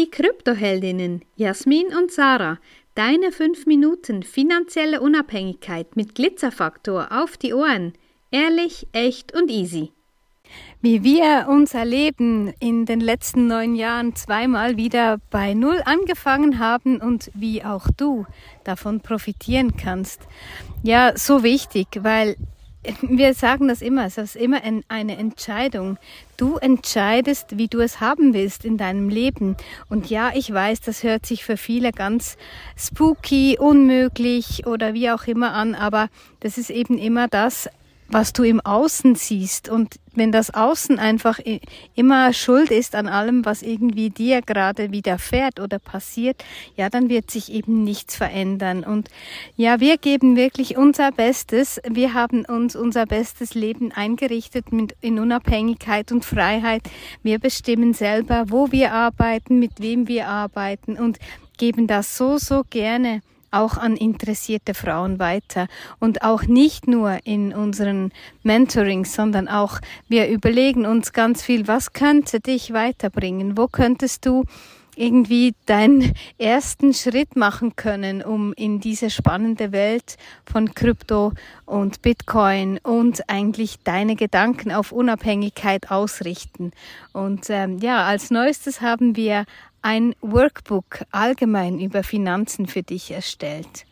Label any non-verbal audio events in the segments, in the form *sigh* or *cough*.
die Kryptoheldinnen Jasmin und Sarah. Deine 5 Minuten finanzielle Unabhängigkeit mit Glitzerfaktor auf die Ohren. Ehrlich, echt und easy. Wie wir unser Leben in den letzten neun Jahren zweimal wieder bei Null angefangen haben und wie auch du davon profitieren kannst. Ja, so wichtig, weil wir sagen das immer, es ist immer eine Entscheidung. Du entscheidest, wie du es haben willst in deinem Leben. Und ja, ich weiß, das hört sich für viele ganz spooky, unmöglich oder wie auch immer an, aber das ist eben immer das, was du im Außen siehst. Und wenn das Außen einfach immer schuld ist an allem, was irgendwie dir gerade widerfährt oder passiert, ja, dann wird sich eben nichts verändern. Und ja, wir geben wirklich unser Bestes. Wir haben uns unser bestes Leben eingerichtet mit, in Unabhängigkeit und Freiheit. Wir bestimmen selber, wo wir arbeiten, mit wem wir arbeiten und geben das so, so gerne auch an interessierte Frauen weiter und auch nicht nur in unseren Mentorings, sondern auch wir überlegen uns ganz viel, was könnte dich weiterbringen? Wo könntest du irgendwie deinen ersten Schritt machen können, um in diese spannende Welt von Krypto und Bitcoin und eigentlich deine Gedanken auf Unabhängigkeit ausrichten. Und ähm, ja, als neuestes haben wir ein Workbook allgemein über Finanzen für dich erstellt.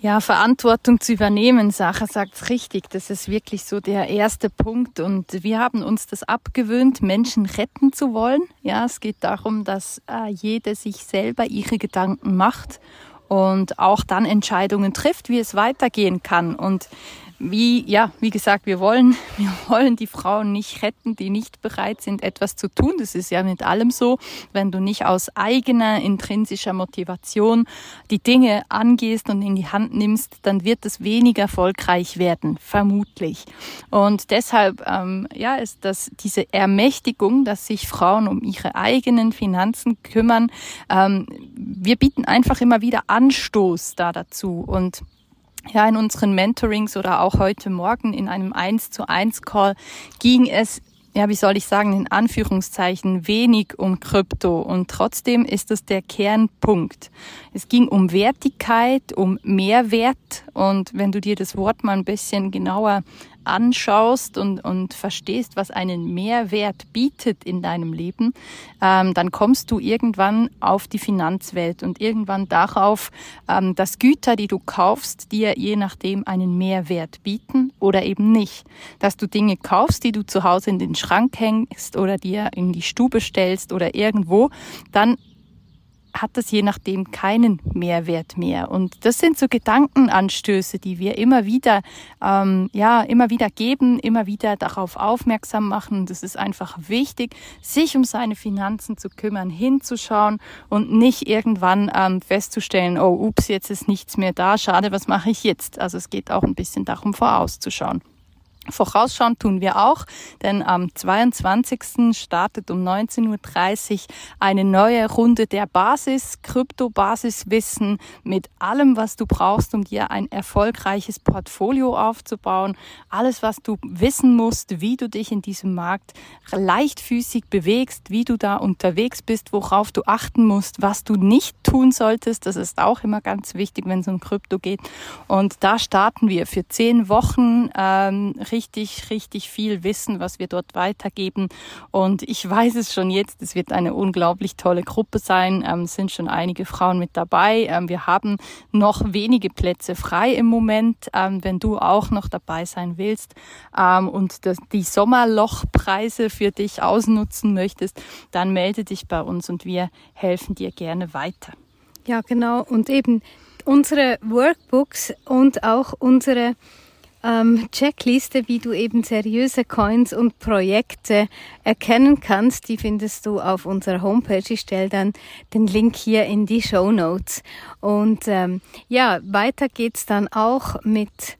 Ja, Verantwortung zu übernehmen, Sacha sagt's richtig. Das ist wirklich so der erste Punkt. Und wir haben uns das abgewöhnt, Menschen retten zu wollen. Ja, es geht darum, dass äh, jede sich selber ihre Gedanken macht und auch dann Entscheidungen trifft, wie es weitergehen kann. Und wie, ja, wie gesagt, wir wollen, *laughs* wir wollen die Frauen nicht retten, die nicht bereit sind, etwas zu tun. Das ist ja mit allem so. Wenn du nicht aus eigener intrinsischer Motivation die Dinge angehst und in die Hand nimmst, dann wird es weniger erfolgreich werden, vermutlich. Und deshalb, ähm, ja, ist das diese Ermächtigung, dass sich Frauen um ihre eigenen Finanzen kümmern. Ähm, wir bieten einfach immer wieder Anstoß da dazu und ja, in unseren Mentorings oder auch heute Morgen in einem 1 zu 1 Call ging es ja, wie soll ich sagen, in Anführungszeichen wenig um Krypto und trotzdem ist das der Kernpunkt. Es ging um Wertigkeit, um Mehrwert und wenn du dir das Wort mal ein bisschen genauer anschaust und, und verstehst, was einen Mehrwert bietet in deinem Leben, ähm, dann kommst du irgendwann auf die Finanzwelt und irgendwann darauf, ähm, dass Güter, die du kaufst, dir je nachdem einen Mehrwert bieten oder eben nicht. Dass du Dinge kaufst, die du zu Hause in den Schrank hängst oder dir in die Stube stellst oder irgendwo, dann hat das je nachdem keinen Mehrwert mehr. Und das sind so Gedankenanstöße, die wir immer wieder, ähm, ja, immer wieder geben, immer wieder darauf aufmerksam machen. Das ist einfach wichtig, sich um seine Finanzen zu kümmern, hinzuschauen und nicht irgendwann ähm, festzustellen, oh, ups, jetzt ist nichts mehr da, schade, was mache ich jetzt? Also es geht auch ein bisschen darum, vorauszuschauen. Vorausschauen tun wir auch, denn am 22. startet um 19.30 Uhr eine neue Runde der Basis, Krypto-Basiswissen mit allem, was du brauchst, um dir ein erfolgreiches Portfolio aufzubauen. Alles, was du wissen musst, wie du dich in diesem Markt leichtfüßig bewegst, wie du da unterwegs bist, worauf du achten musst, was du nicht tun solltest. Das ist auch immer ganz wichtig, wenn es um Krypto geht. Und da starten wir für zehn Wochen ähm, richtig viel Wissen, was wir dort weitergeben. Und ich weiß es schon jetzt, es wird eine unglaublich tolle Gruppe sein. Ähm, es sind schon einige Frauen mit dabei. Ähm, wir haben noch wenige Plätze frei im Moment, ähm, wenn du auch noch dabei sein willst ähm, und das, die Sommerlochpreise für dich ausnutzen möchtest, dann melde dich bei uns und wir helfen dir gerne weiter. Ja, genau. Und eben unsere Workbooks und auch unsere ähm, Checkliste, wie du eben seriöse Coins und Projekte erkennen kannst. Die findest du auf unserer Homepage. Ich stelle dann den Link hier in die Show Notes. Und ähm, ja, weiter geht's dann auch mit,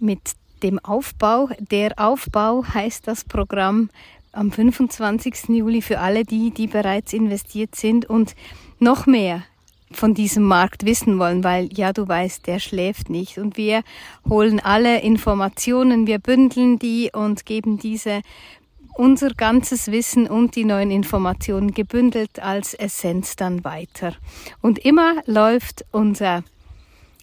mit dem Aufbau. Der Aufbau heißt das Programm am 25. Juli für alle die, die bereits investiert sind und noch mehr von diesem Markt wissen wollen, weil ja, du weißt, der schläft nicht. Und wir holen alle Informationen, wir bündeln die und geben diese unser ganzes Wissen und die neuen Informationen gebündelt als Essenz dann weiter. Und immer läuft unser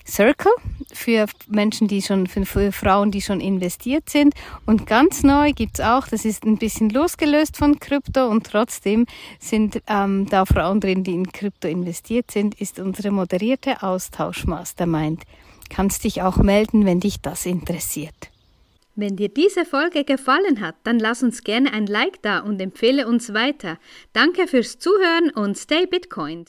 Circle für Menschen, die schon, für Frauen, die schon investiert sind. Und ganz neu gibt's auch, das ist ein bisschen losgelöst von Krypto und trotzdem sind ähm, da Frauen drin, die in Krypto investiert sind, ist unsere moderierte Austausch-Mastermind. Kannst dich auch melden, wenn dich das interessiert. Wenn dir diese Folge gefallen hat, dann lass uns gerne ein Like da und empfehle uns weiter. Danke fürs Zuhören und stay Bitcoin.